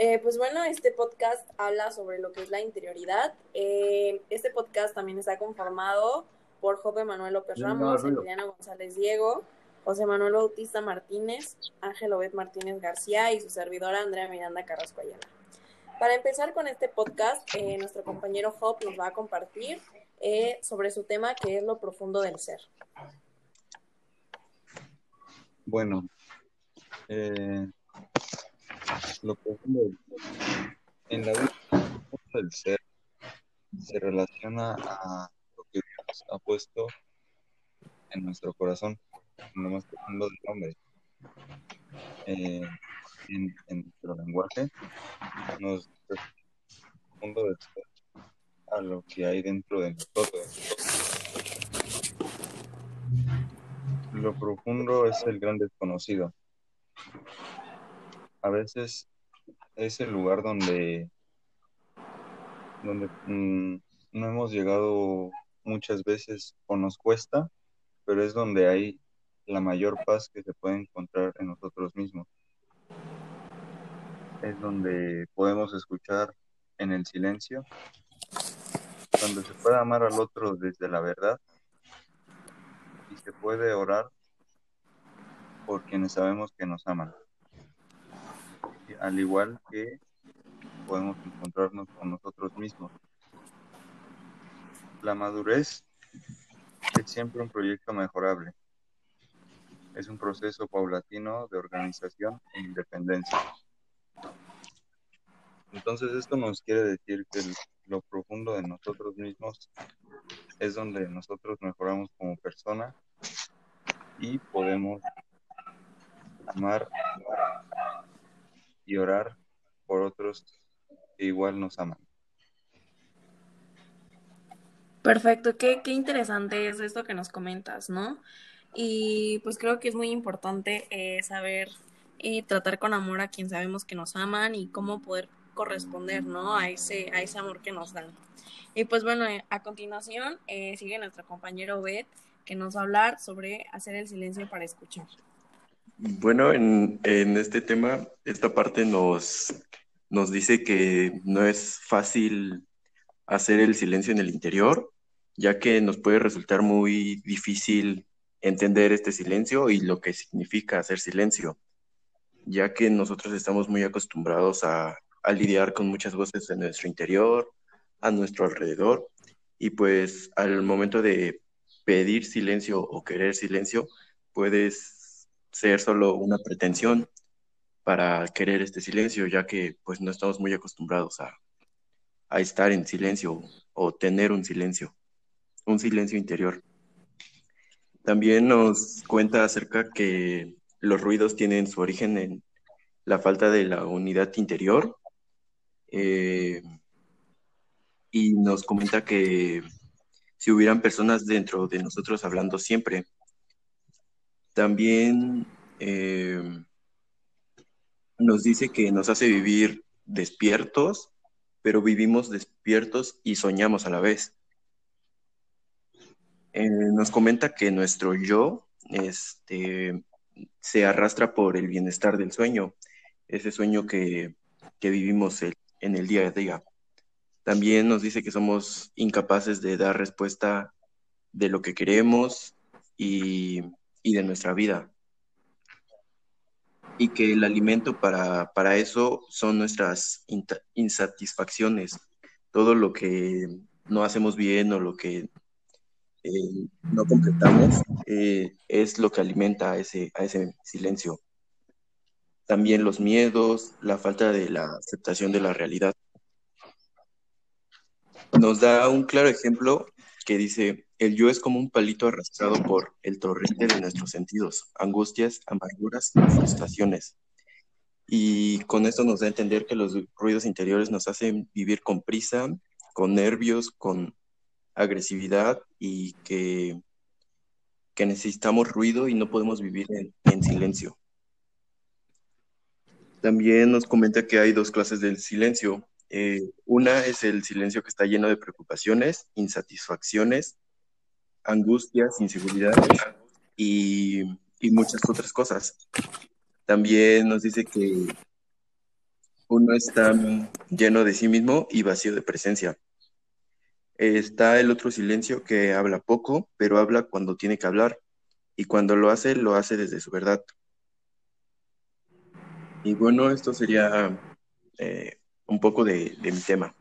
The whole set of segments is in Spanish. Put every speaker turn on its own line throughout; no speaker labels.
Eh, pues bueno, este podcast habla sobre lo que es la interioridad. Eh, este podcast también está conformado por Jope Manuel López Ramos, Emiliano González Diego, José Manuel Bautista Martínez, Ángel Obed Martínez García y su servidora Andrea Miranda Carrasco Ayala. Para empezar con este podcast, eh, nuestro compañero Job nos va a compartir sobre su tema que es lo profundo del ser.
Bueno, lo profundo en la vida del ser se relaciona a lo que Dios ha puesto en nuestro corazón, en lo más profundo del hombre. Eh, en, nuestro lenguaje nos profundo del ser a lo que hay dentro de nosotros. Lo profundo es el gran desconocido a veces es el lugar donde, donde mm, no hemos llegado muchas veces o nos cuesta, pero es donde hay la mayor paz que se puede encontrar en nosotros mismos. Es donde podemos escuchar en el silencio, donde se puede amar al otro desde la verdad y se puede orar por quienes sabemos que nos aman al igual que podemos encontrarnos con nosotros mismos. La madurez es siempre un proyecto mejorable. Es un proceso paulatino de organización e independencia. Entonces esto nos quiere decir que lo profundo de nosotros mismos es donde nosotros mejoramos como persona y podemos amar y orar por otros que igual nos aman.
Perfecto, qué, qué interesante es esto que nos comentas, ¿no? Y pues creo que es muy importante eh, saber y tratar con amor a quien sabemos que nos aman y cómo poder corresponder, ¿no? A ese, a ese amor que nos dan. Y pues bueno, eh, a continuación eh, sigue nuestro compañero Beth, que nos va a hablar sobre hacer el silencio para escuchar.
Bueno, en, este tema, esta parte nos, nos dice que no es fácil hacer el silencio en el interior, ya que nos puede resultar muy difícil entender este silencio y lo que significa hacer silencio, ya que nosotros estamos muy acostumbrados a, a lidiar con muchas voces en nuestro interior, a nuestro alrededor, y pues al momento de pedir silencio o querer silencio, puedes ser solo una pretensión para querer este silencio, ya que pues no estamos muy acostumbrados a, estar en silencio o tener un silencio, un silencio interior. También nos cuenta acerca que los ruidos tienen su origen en la falta de la unidad interior eh, y nos comenta que si hubieran personas dentro de nosotros hablando siempre, también eh, nos dice que nos hace vivir despiertos, pero vivimos despiertos y soñamos a la vez. Eh, nos comenta que nuestro yo este, se arrastra por el bienestar del sueño, ese sueño que, que vivimos en el día a día. También nos dice que somos incapaces de dar respuesta de lo que queremos y y de nuestra vida. Y que el alimento para, para eso son nuestras insatisfacciones, todo lo que no hacemos bien o lo que eh, no completamos eh, es lo que alimenta a ese, a ese silencio. También los miedos, la falta de la aceptación de la realidad. Nos da un claro ejemplo que dice, el yo es como un palito arrastrado por el torrente de nuestros sentidos, angustias, amarguras frustraciones. Y con esto nos da a entender que los ruidos interiores nos hacen vivir con prisa, con nervios, con agresividad y que, que necesitamos ruido y no podemos vivir en silencio. También nos comenta que hay dos clases del silencio, eh, una es el silencio que está lleno de preocupaciones, insatisfacciones, angustias, inseguridades y, y muchas otras cosas. También nos dice que, uno está lleno de sí mismo y vacío de presencia. Está el otro silencio que habla poco, pero habla cuando tiene que hablar. Y cuando lo hace, lo hace desde su verdad. Y bueno, esto sería eh, un poco de, de mi tema.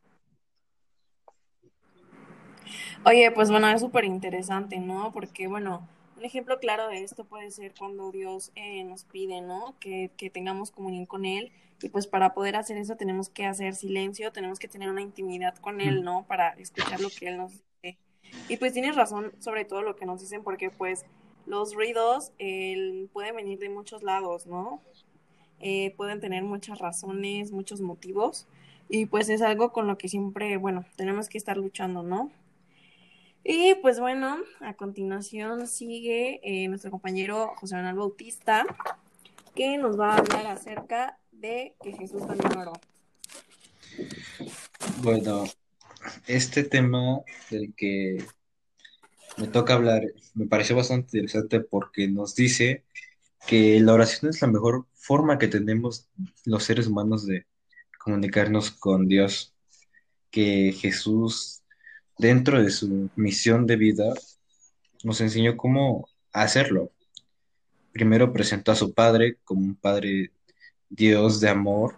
Oye, pues bueno, es súper interesante, ¿no? Porque bueno, un ejemplo claro de esto puede ser cuando Dios eh, nos pide, ¿no? Que, que, tengamos comunión con Él. Y pues para poder hacer eso tenemos que hacer silencio, tenemos que tener una intimidad con Él, ¿no? Para escuchar lo que Él nos dice. Y pues tienes razón sobre todo lo que nos dicen, porque pues los ruidos eh, pueden venir de muchos lados, ¿no? Eh, pueden tener muchas razones, muchos motivos. Y pues es algo con lo que siempre, bueno, tenemos que estar luchando, ¿no? Y pues bueno, a continuación sigue eh, nuestro compañero José Manuel Bautista, que nos va a hablar acerca de que Jesús también oró.
Bueno, este tema del que me toca hablar me pareció bastante interesante porque nos dice que la oración es la mejor forma que tenemos los seres humanos de comunicarnos con Dios, que Jesús dentro de su misión de vida, nos enseñó cómo hacerlo. Primero presentó a su padre como un padre Dios de amor.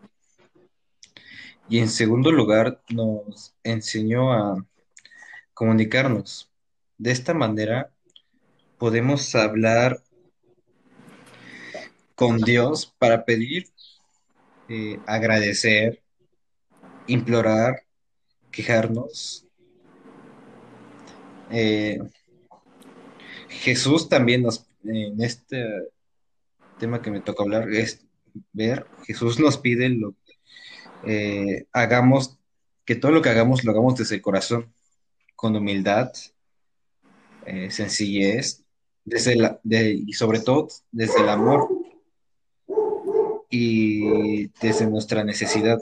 Y en segundo lugar nos enseñó a comunicarnos. De esta manera podemos hablar con Dios para pedir, eh, agradecer, implorar, quejarnos. Eh, Jesús también nos, en este tema que me toca hablar, es ver, Jesús nos pide lo eh, hagamos, que todo lo que hagamos lo hagamos desde el corazón, con humildad, sencillez, desde la, y sobre todo desde el amor y desde nuestra necesidad.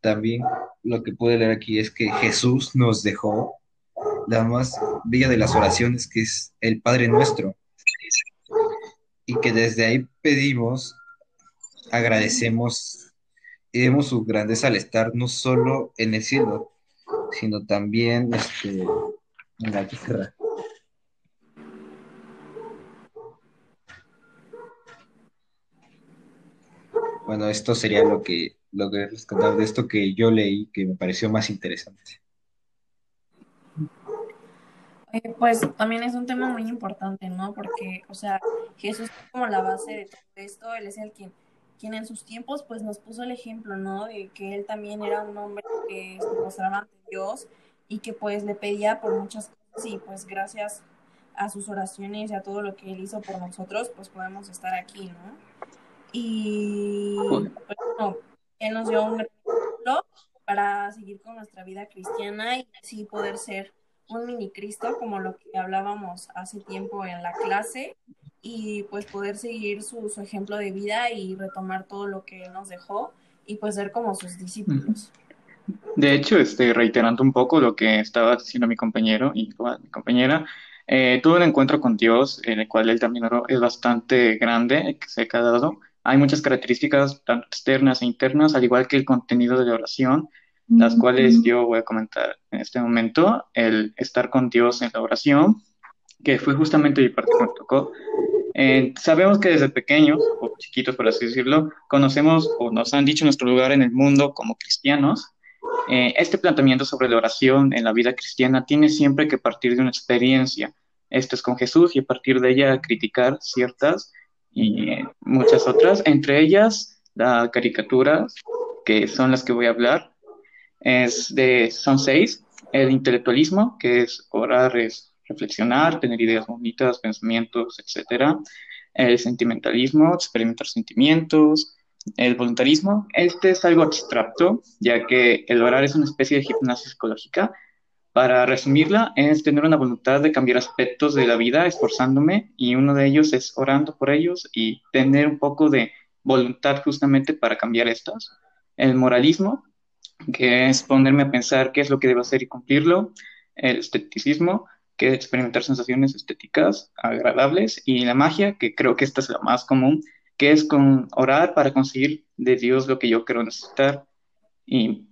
También lo que puede leer aquí es que Jesús nos dejó la más bella de las oraciones, que es el Padre Nuestro. Y que desde ahí pedimos, agradecemos y vemos su grandeza al estar no solo en el cielo, sino también este, en la tierra. Bueno, esto sería lo que lo que rescatar de esto que yo leí que me pareció más interesante.
Eh, pues también es un tema muy importante, ¿no? Porque, o sea, Jesús es como la base de todo esto, Él es el quien, quien en sus tiempos pues nos puso el ejemplo, ¿no? De que Él también era un hombre que se mostraba ante Dios y que pues le pedía por muchas cosas y pues gracias a sus oraciones y a todo lo que Él hizo por nosotros, pues podemos estar aquí, ¿no? Y pues, bueno, Él nos dio un gran ejemplo para seguir con nuestra vida cristiana y así poder ser un mini Cristo, como lo que hablábamos hace tiempo en la clase, y pues poder seguir su, ejemplo de vida y retomar todo lo que él nos dejó y pues ser como sus discípulos.
De hecho, este, reiterando un poco lo que estaba diciendo mi compañero y mi compañera, eh, tuve un encuentro con Dios en el cual él también es bastante grande, que se ha dado. Hay muchas características, tanto externas e internas, al igual que el contenido de la oración, las cuales yo voy a comentar en este momento, el estar con Dios en la oración, que fue justamente mi parte que me tocó. Eh, sabemos que desde pequeños, o chiquitos por así decirlo, conocemos o nos han dicho nuestro lugar en el mundo como cristianos. Eh, este planteamiento sobre la oración en la vida cristiana tiene siempre que partir de una experiencia. Esto es con Jesús y a partir de ella criticar ciertas y muchas otras, entre ellas las caricaturas, que son las que voy a hablar, es de, son seis. El intelectualismo, que es orar, es reflexionar, tener ideas bonitas, pensamientos, etc. El sentimentalismo, experimentar sentimientos. El voluntarismo, este es algo abstracto, ya que el orar es una especie de gimnasia psicológica. Para resumirla, es tener una voluntad de cambiar aspectos de la vida esforzándome y uno de ellos es orando por ellos y tener un poco de voluntad justamente para cambiar estas. El moralismo, que es ponerme a pensar qué es lo que debo hacer y cumplirlo, el esteticismo, que es experimentar sensaciones estéticas agradables, y la magia, que creo que esta es la más común, que es con orar para conseguir de Dios lo que yo quiero necesitar. Y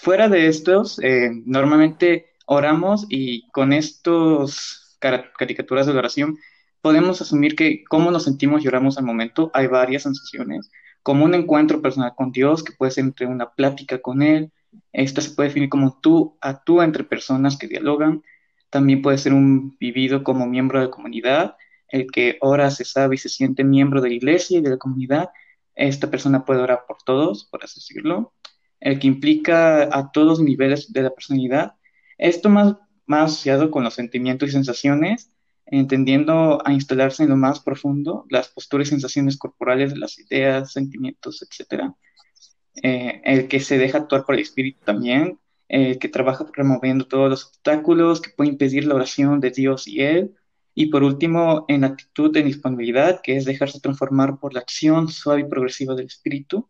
fuera de estos, eh, normalmente oramos y con estos caricaturas de oración podemos asumir que cómo nos sentimos y oramos al momento, hay varias sensaciones, como un encuentro personal con Dios, que puede ser entre una plática con Él, esta se puede definir como tú actúa entre personas que dialogan, también puede ser un vivido como miembro de comunidad, el que ora, se sabe y se siente miembro de la iglesia y de la comunidad, esta persona puede orar por todos, por así decirlo, el que implica a todos niveles de la personalidad, esto más, más asociado con los sentimientos y sensaciones, entendiendo a instalarse en lo más profundo las posturas y sensaciones corporales las ideas, sentimientos, etc. Eh, el que se deja actuar por el espíritu también, el que trabaja removiendo todos los obstáculos que puede impedir la oración de Dios y Él. Y por último, en actitud de disponibilidad, que es dejarse transformar por la acción suave y progresiva del espíritu,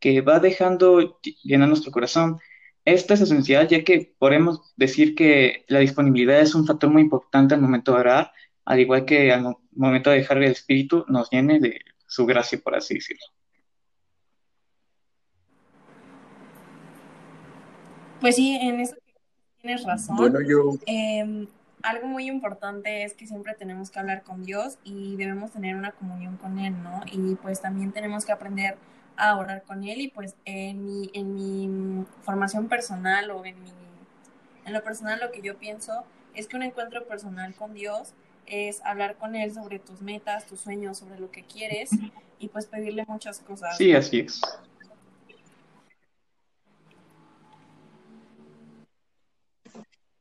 que va dejando llenar nuestro corazón. Esto es esencial, ya que podemos decir que la disponibilidad es un factor muy importante al momento de orar, al igual que al momento de dejar que el Espíritu nos llene de su gracia, por así decirlo.
Pues sí, en eso tienes razón.
Bueno, yo...
Em, algo muy importante es que siempre tenemos que hablar con Dios y debemos tener una comunión con Él, ¿no? Y pues también tenemos que aprender a orar con él y pues en mi, en mi formación personal o en, mi, en lo personal lo que yo pienso es que un encuentro personal con Dios es hablar con Él sobre tus metas, tus sueños, sobre lo que quieres y pues pedirle muchas cosas.
Sí, así es.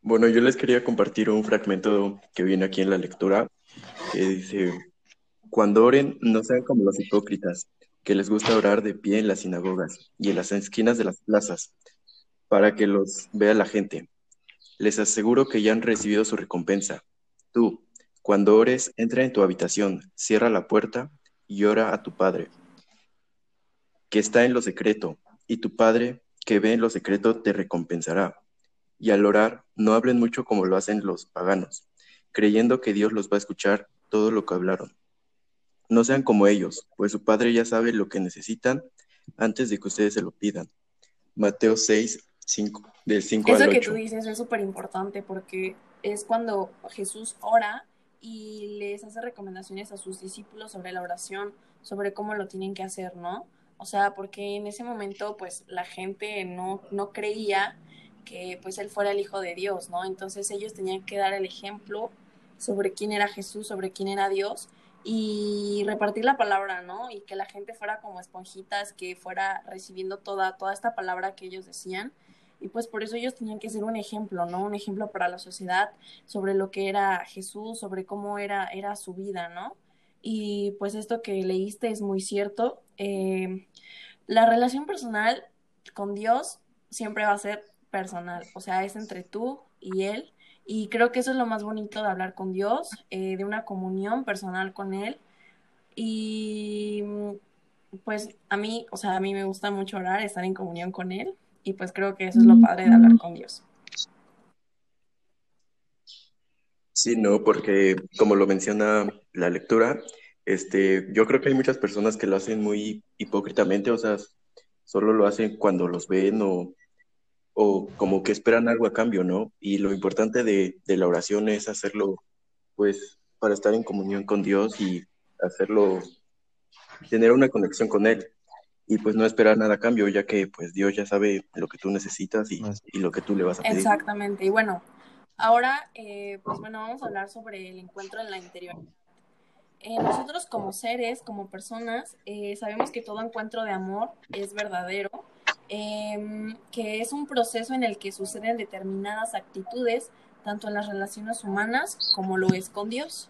Bueno, yo les quería compartir un fragmento que viene aquí en la lectura que dice, cuando oren, no sean como los hipócritas, que les gusta orar de pie en las sinagogas y en las esquinas de las plazas, para que los vea la gente. Les aseguro que ya han recibido su recompensa. Tú, cuando ores, entra en tu habitación, cierra la puerta y ora a tu Padre, que está en lo secreto, y tu Padre, que ve en lo secreto, te recompensará. Y al orar, no hablen mucho como lo hacen los paganos, creyendo que Dios los va a escuchar todo lo que hablaron. No sean como ellos, pues su Padre ya sabe lo que necesitan antes de que ustedes se lo pidan. Mateo 6, 5, del 5
Eso
al 8.
que tú dices es súper importante porque es cuando Jesús ora y les hace recomendaciones a sus discípulos sobre la oración, sobre cómo lo tienen que hacer, ¿no? O sea, porque en ese momento pues la gente no, no creía que pues él fuera el Hijo de Dios, ¿no? Entonces ellos tenían que dar el ejemplo sobre quién era Jesús, sobre quién era Dios y repartir la palabra, ¿no? Y que la gente fuera como esponjitas, que fuera recibiendo toda, toda esta palabra que ellos decían. Y pues por eso ellos tenían que ser un ejemplo, ¿no? Un ejemplo para la sociedad sobre lo que era Jesús, sobre cómo era, era su vida, ¿no? Y pues esto que leíste es muy cierto. Eh, la relación personal con Dios siempre va a ser personal, o sea, es entre tú y Él y creo que eso es lo más bonito de hablar con Dios, eh, de una comunión personal con Él. Y pues a mí, o sea, a mí me gusta mucho orar, estar en comunión con Él. Y pues creo que eso es lo padre de hablar con Dios.
Sí, no, porque como lo menciona la lectura, este, yo creo que hay muchas personas que lo hacen muy hipócritamente, o sea, solo lo hacen cuando los ven o o como que esperan algo a cambio, ¿no? Y lo importante de, de, la oración es hacerlo, pues, para estar en comunión con Dios y hacerlo, tener una conexión con Él. Y pues no esperar nada a cambio, ya que pues Dios ya sabe lo que tú necesitas y, y lo que tú le vas a pedir.
Exactamente. Y bueno, ahora, eh, pues bueno, vamos a hablar sobre el encuentro en la interior. Eh, nosotros como seres, como personas, eh, sabemos que todo encuentro de amor es verdadero eh, que es un proceso en el que suceden determinadas actitudes, tanto en las relaciones humanas como lo es con Dios.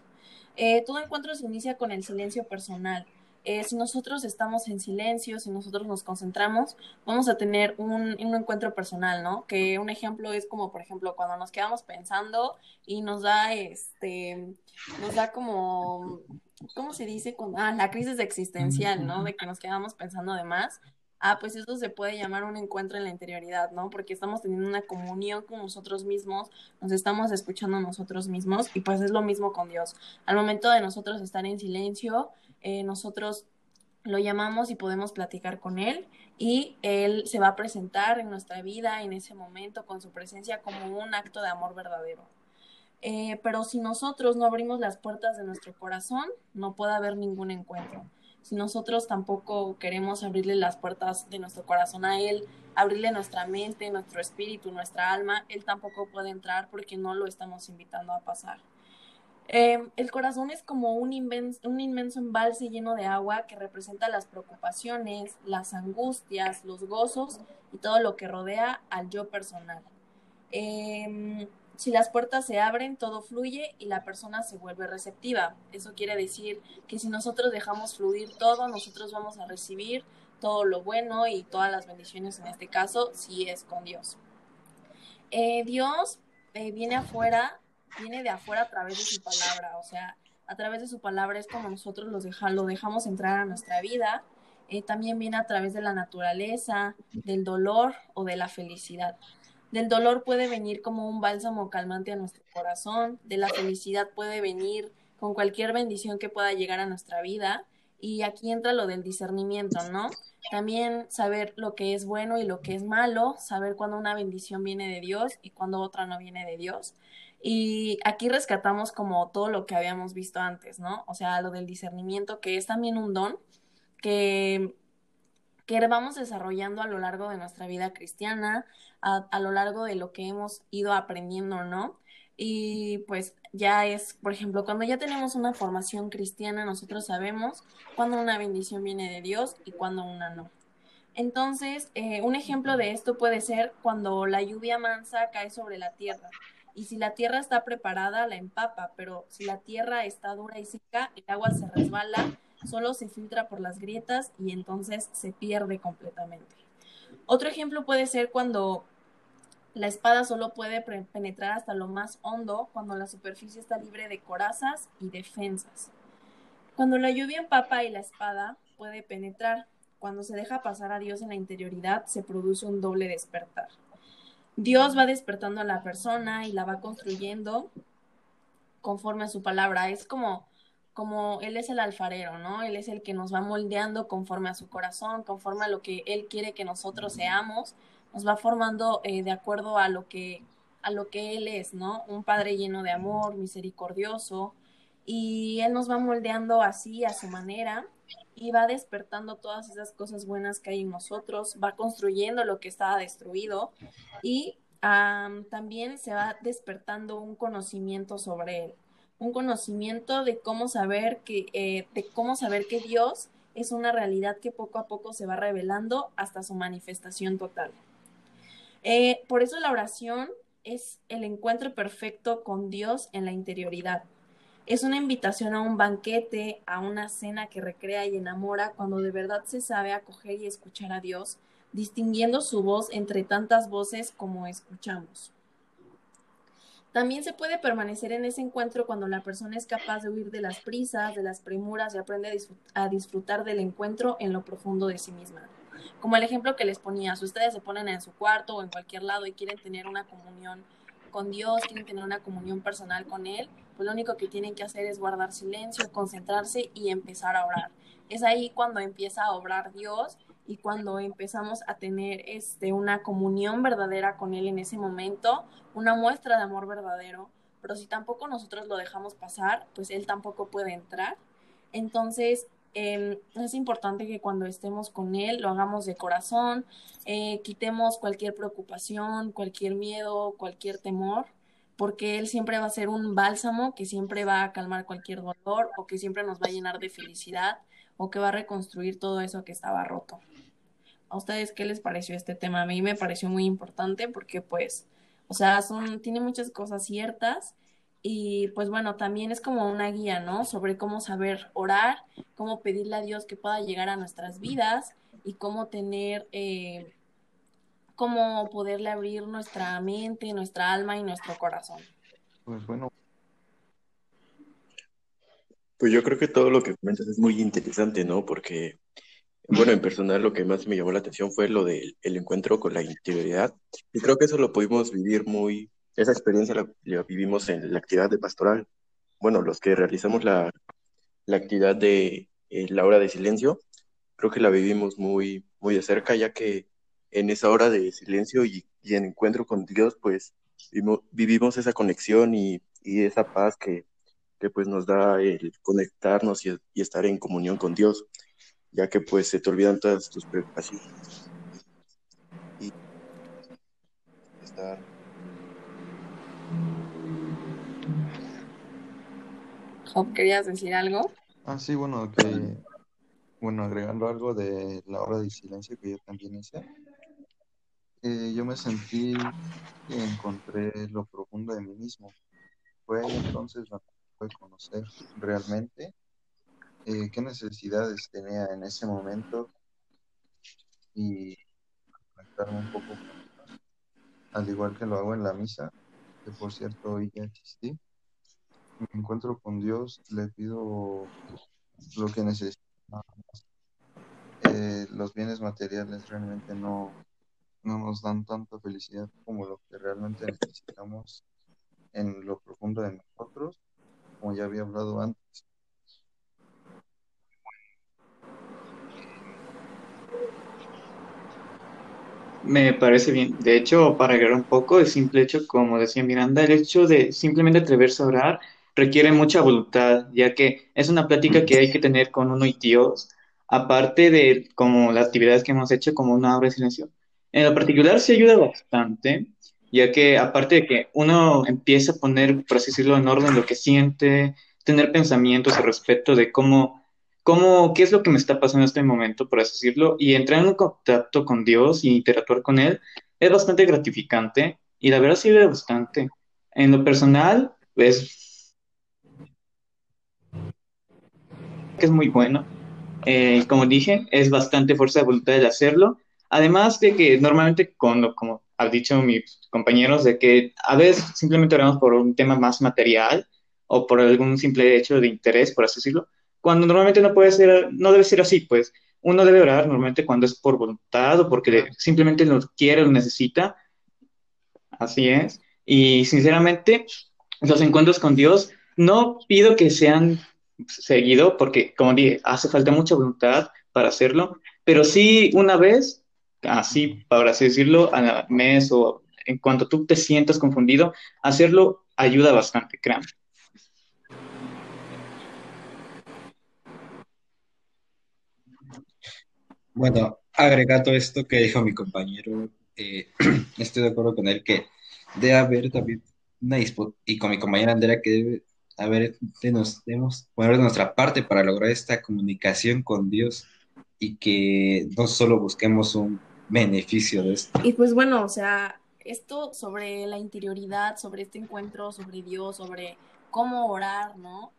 Eh, todo encuentro se inicia con el silencio personal. Eh, si nosotros estamos en silencio, si nosotros nos concentramos, vamos a tener un, un, encuentro personal, ¿no? Que un ejemplo es como, por ejemplo, cuando nos quedamos pensando y nos da, este, nos da como, ¿cómo se dice? Cuando, ah, la crisis existencial, ¿no? De que nos quedamos pensando de más ah, pues eso se puede llamar un encuentro en la interioridad, ¿no? Porque estamos teniendo una comunión con nosotros mismos, nos estamos escuchando nosotros mismos y pues es lo mismo con Dios. Al momento de nosotros estar en silencio, eh, nosotros lo llamamos y podemos platicar con él y él se va a presentar en nuestra vida en ese momento con su presencia como un acto de amor verdadero. Eh, pero si nosotros no abrimos las puertas de nuestro corazón, no puede haber ningún encuentro. Si nosotros tampoco queremos abrirle las puertas de nuestro corazón a Él, abrirle nuestra mente, nuestro espíritu, nuestra alma, Él tampoco puede entrar porque no lo estamos invitando a pasar. Eh, el corazón es como un, inmenso embalse lleno de agua que representa las preocupaciones, las angustias, los gozos y todo lo que rodea al yo personal. Eh, si las puertas se abren, todo fluye y la persona se vuelve receptiva. Eso quiere decir que si nosotros dejamos fluir todo, nosotros vamos a recibir todo lo bueno y todas las bendiciones en este caso, si es con Dios. Eh, Dios eh, viene afuera, viene de afuera a través de su palabra, o sea, a través de su palabra es como nosotros los lo dejamos entrar a nuestra vida. Eh, también viene a través de la naturaleza, del dolor o de la felicidad. Del dolor puede venir como un bálsamo calmante a nuestro corazón, de la felicidad puede venir con cualquier bendición que pueda llegar a nuestra vida. Y aquí entra lo del discernimiento, ¿no? También saber lo que es bueno y lo que es malo, saber cuándo una bendición viene de Dios y cuándo otra no viene de Dios. Y aquí rescatamos como todo lo que habíamos visto antes, ¿no? O sea, lo del discernimiento, que es también un don que que vamos desarrollando a lo largo de nuestra vida cristiana, a, lo largo de lo que hemos ido aprendiendo, ¿no? Y pues ya es, por ejemplo, cuando ya tenemos una formación cristiana, nosotros sabemos cuándo una bendición viene de Dios y cuándo una no. Entonces, eh, un ejemplo de esto puede ser cuando la lluvia mansa cae sobre la tierra. Y si la tierra está preparada, la empapa, pero si la tierra está dura y seca, el agua se resbala solo se filtra por las grietas y entonces se pierde completamente. Otro ejemplo puede ser cuando la espada solo puede penetrar hasta lo más hondo cuando la superficie está libre de corazas y defensas. Cuando la lluvia empapa y la espada puede penetrar, cuando se deja pasar a Dios en la interioridad, se produce un doble despertar. Dios va despertando a la persona y la va construyendo conforme a su palabra. Es como como Él es el alfarero, ¿no? Él es el que nos va moldeando conforme a su corazón, conforme a lo que Él quiere que nosotros seamos, nos va formando eh, de acuerdo a lo que a lo que Él es, ¿no? Un Padre lleno de amor, misericordioso, y Él nos va moldeando así a su manera y va despertando todas esas cosas buenas que hay en nosotros, va construyendo lo que estaba destruido y también se va despertando un conocimiento sobre Él un conocimiento de cómo saber que, eh, de cómo saber que Dios es una realidad que poco a poco se va revelando hasta su manifestación total. Eh, por eso la oración es el encuentro perfecto con Dios en la interioridad. Es una invitación a un banquete, a una cena que recrea y enamora cuando de verdad se sabe acoger y escuchar a Dios, distinguiendo su voz entre tantas voces como escuchamos. También se puede permanecer en ese encuentro cuando la persona es capaz de huir de las prisas, de las premuras y aprende a disfrutar del encuentro en lo profundo de sí misma. Como el ejemplo que les ponía, si ustedes se ponen en su cuarto o en cualquier lado y quieren tener una comunión con Dios, quieren tener una comunión personal con Él, pues lo único que tienen que hacer es guardar silencio, concentrarse y empezar a orar. Es ahí cuando empieza a obrar Dios y cuando empezamos a tener este, una comunión verdadera con Él en ese momento, una muestra de amor verdadero, pero si tampoco nosotros lo dejamos pasar, pues Él tampoco puede entrar. Entonces, em, es importante que cuando estemos con Él lo hagamos de corazón, eh, quitemos cualquier preocupación, cualquier miedo, cualquier temor, porque Él siempre va a ser un bálsamo que siempre va a calmar cualquier dolor o que siempre nos va a llenar de felicidad o que va a reconstruir todo eso que estaba roto. ¿A ustedes qué les pareció este tema? A mí me pareció muy importante porque pues, o sea, son, tiene muchas cosas ciertas y pues bueno, también es como una guía, ¿no? Sobre cómo saber orar, cómo pedirle a Dios que pueda llegar a nuestras vidas y cómo tener, eh, cómo poderle abrir nuestra mente, nuestra alma y nuestro corazón.
Pues bueno.
Pues yo creo que todo lo que comentas es muy interesante, ¿no? Porque bueno, en personal lo que más me llamó la atención fue lo del encuentro con la interioridad y creo que eso lo pudimos vivir muy, esa experiencia la, vivimos en la actividad de pastoral. Bueno, los que realizamos la, la actividad de eh, la hora de silencio, creo que la vivimos muy, muy de cerca, ya que en esa hora de silencio y, en encuentro con Dios, pues vivimos, esa conexión y, esa paz que, pues nos da el conectarnos y, estar en comunión con Dios, ya que pues se te olvidan todas tus preocupaciones. Y estar...
¿querías decir algo?
Ah, sí, bueno, que bueno, agregando algo de la hora de silencio que yo también hice, eh, yo me sentí y encontré lo profundo de mí mismo. Fue entonces la pude conocer realmente eh, qué necesidades tenía en ese momento y conectarme un poco con al igual que lo hago en la misa, que por cierto hoy ya existí. Me encuentro con Dios, le pido lo que necesito eh, los bienes materiales realmente no, no nos dan tanta felicidad como lo que realmente necesitamos en lo profundo de nosotros, como ya había hablado antes.
Me parece bien. De hecho, para agregar un poco, el simple hecho, como decía Miranda, el hecho de simplemente atreverse a orar requiere mucha voluntad, ya que es una plática que hay que tener con uno y Dios, aparte de como las actividades que hemos hecho como una obra de silencio. En lo particular se ayuda bastante, ya que aparte de que uno empieza a poner, por así decirlo, en orden lo que siente, tener pensamientos al respecto de cómo, cómo, qué es lo que me está pasando en este momento, por así decirlo, y entrar en un contacto con Dios y interactuar con Él, es bastante gratificante y la verdad sirve bastante. En lo personal, es que es muy bueno. Eh, como dije, es bastante fuerza de voluntad de hacerlo. Además de que normalmente, cuando, como han dicho mis compañeros, de que a veces simplemente oramos por un tema más material o por algún simple hecho de interés, por así decirlo, cuando normalmente no puede ser, no debe ser así, pues uno debe orar normalmente cuando es por voluntad o porque simplemente lo quiere lo necesita. Así es. Y sinceramente, los encuentros con Dios no pido que sean seguido, porque como dije, hace falta mucha voluntad para hacerlo, pero sí una vez, así, para así decirlo, al mes o en cuanto tú te sientas confundido, hacerlo ayuda bastante, créanme.
Bueno, agregando esto que dijo mi compañero, eh, estoy de acuerdo con él que debe haber también una disputa, y con mi compañera Andrea que debe a ver, nos debemos poner de nuestra parte para lograr esta comunicación con Dios y que no solo busquemos un beneficio de esto.
Y pues bueno, o sea, esto sobre la interioridad, sobre este encuentro, sobre Dios, sobre cómo orar, ¿no?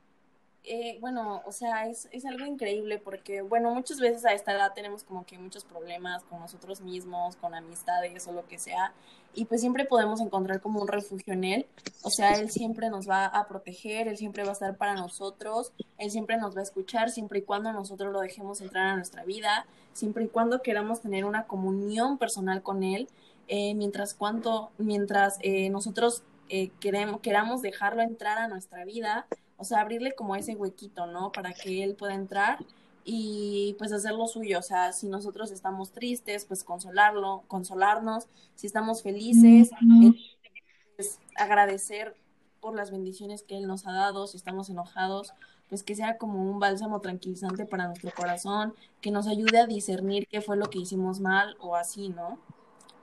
Eh, bueno, o sea, es, es algo increíble porque, bueno, muchas veces a esta edad tenemos como que muchos problemas con nosotros mismos, con amistades o lo que sea, y pues siempre podemos encontrar como un refugio en Él. O sea, Él siempre nos va a proteger, Él siempre va a estar para nosotros, Él siempre nos va a escuchar, siempre y cuando nosotros lo dejemos entrar a nuestra vida, siempre y cuando queramos tener una comunión personal con Él, eh, mientras, cuanto, mientras eh, nosotros eh, queremos, queramos dejarlo entrar a nuestra vida, o sea, abrirle como ese huequito, ¿no? Para que Él pueda entrar y pues hacer lo suyo, o sea, si nosotros estamos tristes, pues consolarlo, consolarnos, si estamos felices, eh, pues agradecer por las bendiciones que Él nos ha dado, si estamos enojados, pues que sea como un bálsamo tranquilizante para nuestro corazón, que nos ayude a discernir qué fue lo que hicimos mal o así, ¿no?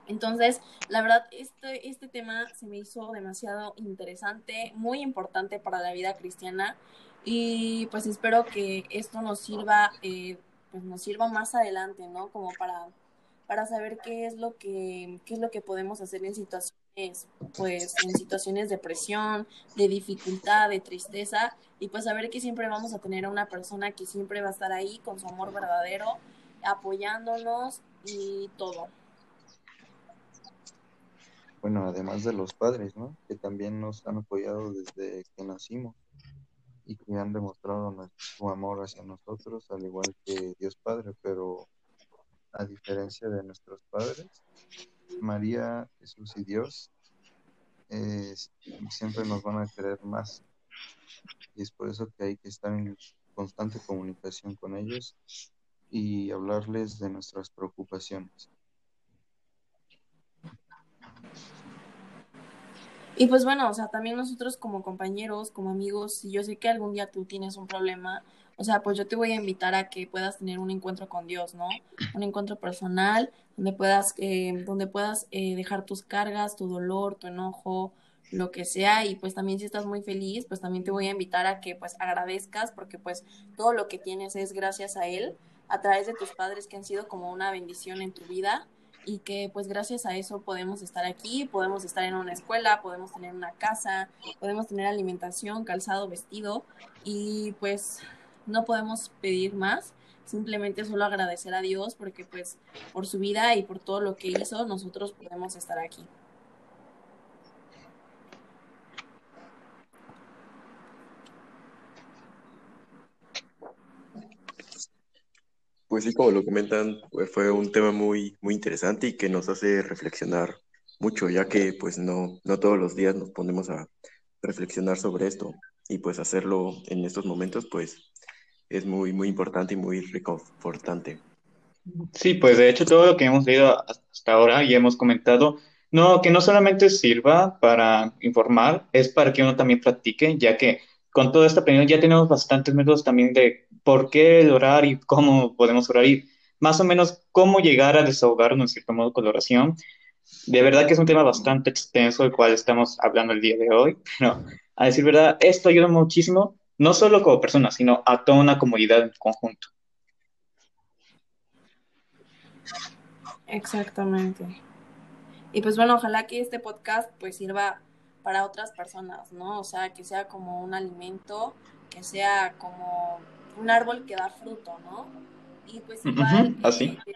Entonces, la verdad, este, este tema se me hizo demasiado interesante, muy importante para la vida cristiana y pues espero que esto nos sirva, eh, pues nos sirva más adelante, ¿no? Como para, para saber qué es lo que, qué es lo que podemos hacer en situaciones, pues, en situaciones de presión, de dificultad, de tristeza, y pues saber que siempre vamos a tener a una persona que siempre va a estar ahí con su amor verdadero, apoyándonos y todo.
Bueno, además de los padres, ¿no? Que también nos han apoyado desde que nacimos y que han demostrado su amor hacia nosotros, al igual que Dios Padre, pero a diferencia de nuestros padres, María, Jesús y Dios siempre nos van a querer más. Y es por eso que hay que estar en constante comunicación con ellos y hablarles de nuestras preocupaciones.
Y pues bueno, o sea, también nosotros como compañeros, como amigos, si yo sé que algún día tú tienes un problema, o sea, pues yo te voy a invitar a que puedas tener un encuentro con Dios, ¿no? Un encuentro personal donde puedas, eh, donde puedas eh, dejar tus cargas, tu dolor, tu enojo, lo que sea. Y pues también si estás muy feliz, pues también te voy a invitar a que pues agradezcas porque pues todo lo que tienes es gracias a Él, a través de tus padres que han sido como una bendición en tu vida y que pues gracias a eso podemos estar aquí, podemos estar en una escuela, podemos tener una casa, podemos tener alimentación, calzado, vestido y pues no podemos pedir más, simplemente solo agradecer a Dios porque pues por su vida y por todo lo que hizo nosotros podemos estar aquí.
Pues sí, como lo comentan, pues fue un tema muy, muy interesante y que nos hace reflexionar mucho, ya que pues no, no todos los días nos ponemos a reflexionar sobre esto y pues hacerlo en estos momentos pues es muy, muy importante y muy reconfortante.
Sí, pues de hecho todo lo que hemos leído hasta ahora y hemos comentado, no, que no solamente sirva para informar, es para que uno también practique, ya que con toda esta opinión ya tenemos bastantes métodos también de por qué orar y cómo podemos orar y más o menos cómo llegar a desahogarnos en cierto modo con la oración. De verdad que es un tema bastante extenso del cual estamos hablando el día de hoy, pero a decir verdad, esto ayuda muchísimo, no solo como persona, sino a toda una comunidad en conjunto.
Exactamente. Y pues bueno, ojalá que este podcast pues sirva para otras personas, ¿no? O sea, que sea como un alimento, que sea como un árbol que da fruto, ¿no? Y pues igual,
así.
Eh,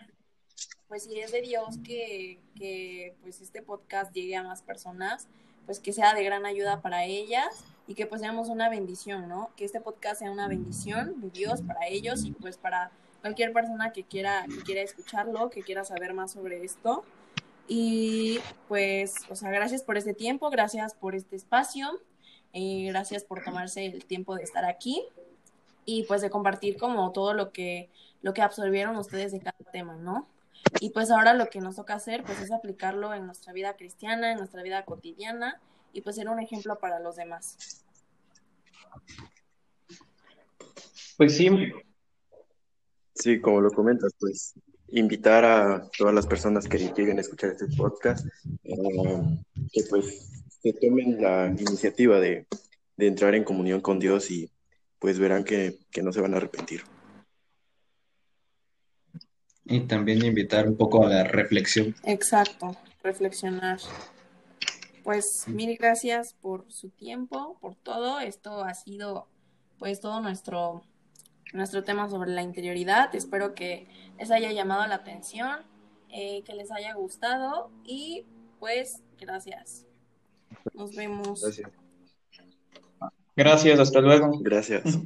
pues si es de Dios que, que pues este podcast llegue a más personas, pues que sea de gran ayuda para ellas y que pues seamos una bendición, ¿no? Que este podcast sea una bendición de Dios para ellos y pues para cualquier persona que quiera, que quiera escucharlo, que quiera saber más sobre esto. Y pues, o sea, gracias por este tiempo, gracias por este espacio, eh, gracias por tomarse el tiempo de estar aquí y pues de compartir como todo lo que, lo que absorbieron ustedes de cada tema, ¿no? Y pues ahora lo que nos toca hacer pues es aplicarlo en nuestra vida cristiana, en nuestra vida cotidiana y pues ser un ejemplo para los demás.
Pues sí.
Sí, como lo comentas, pues invitar a todas las personas que lleguen a escuchar este podcast eh, que pues se tomen la iniciativa de, entrar en comunión con Dios y pues verán que, no se van a arrepentir.
Y también invitar un poco a la reflexión.
Exacto, reflexionar. Pues mil gracias por su tiempo, por todo. Esto ha sido pues todo nuestro nuestro tema sobre la interioridad. Espero que les haya llamado la atención, eh, que les haya gustado y pues gracias. Nos vemos.
Gracias.
Gracias, hasta luego.
Gracias.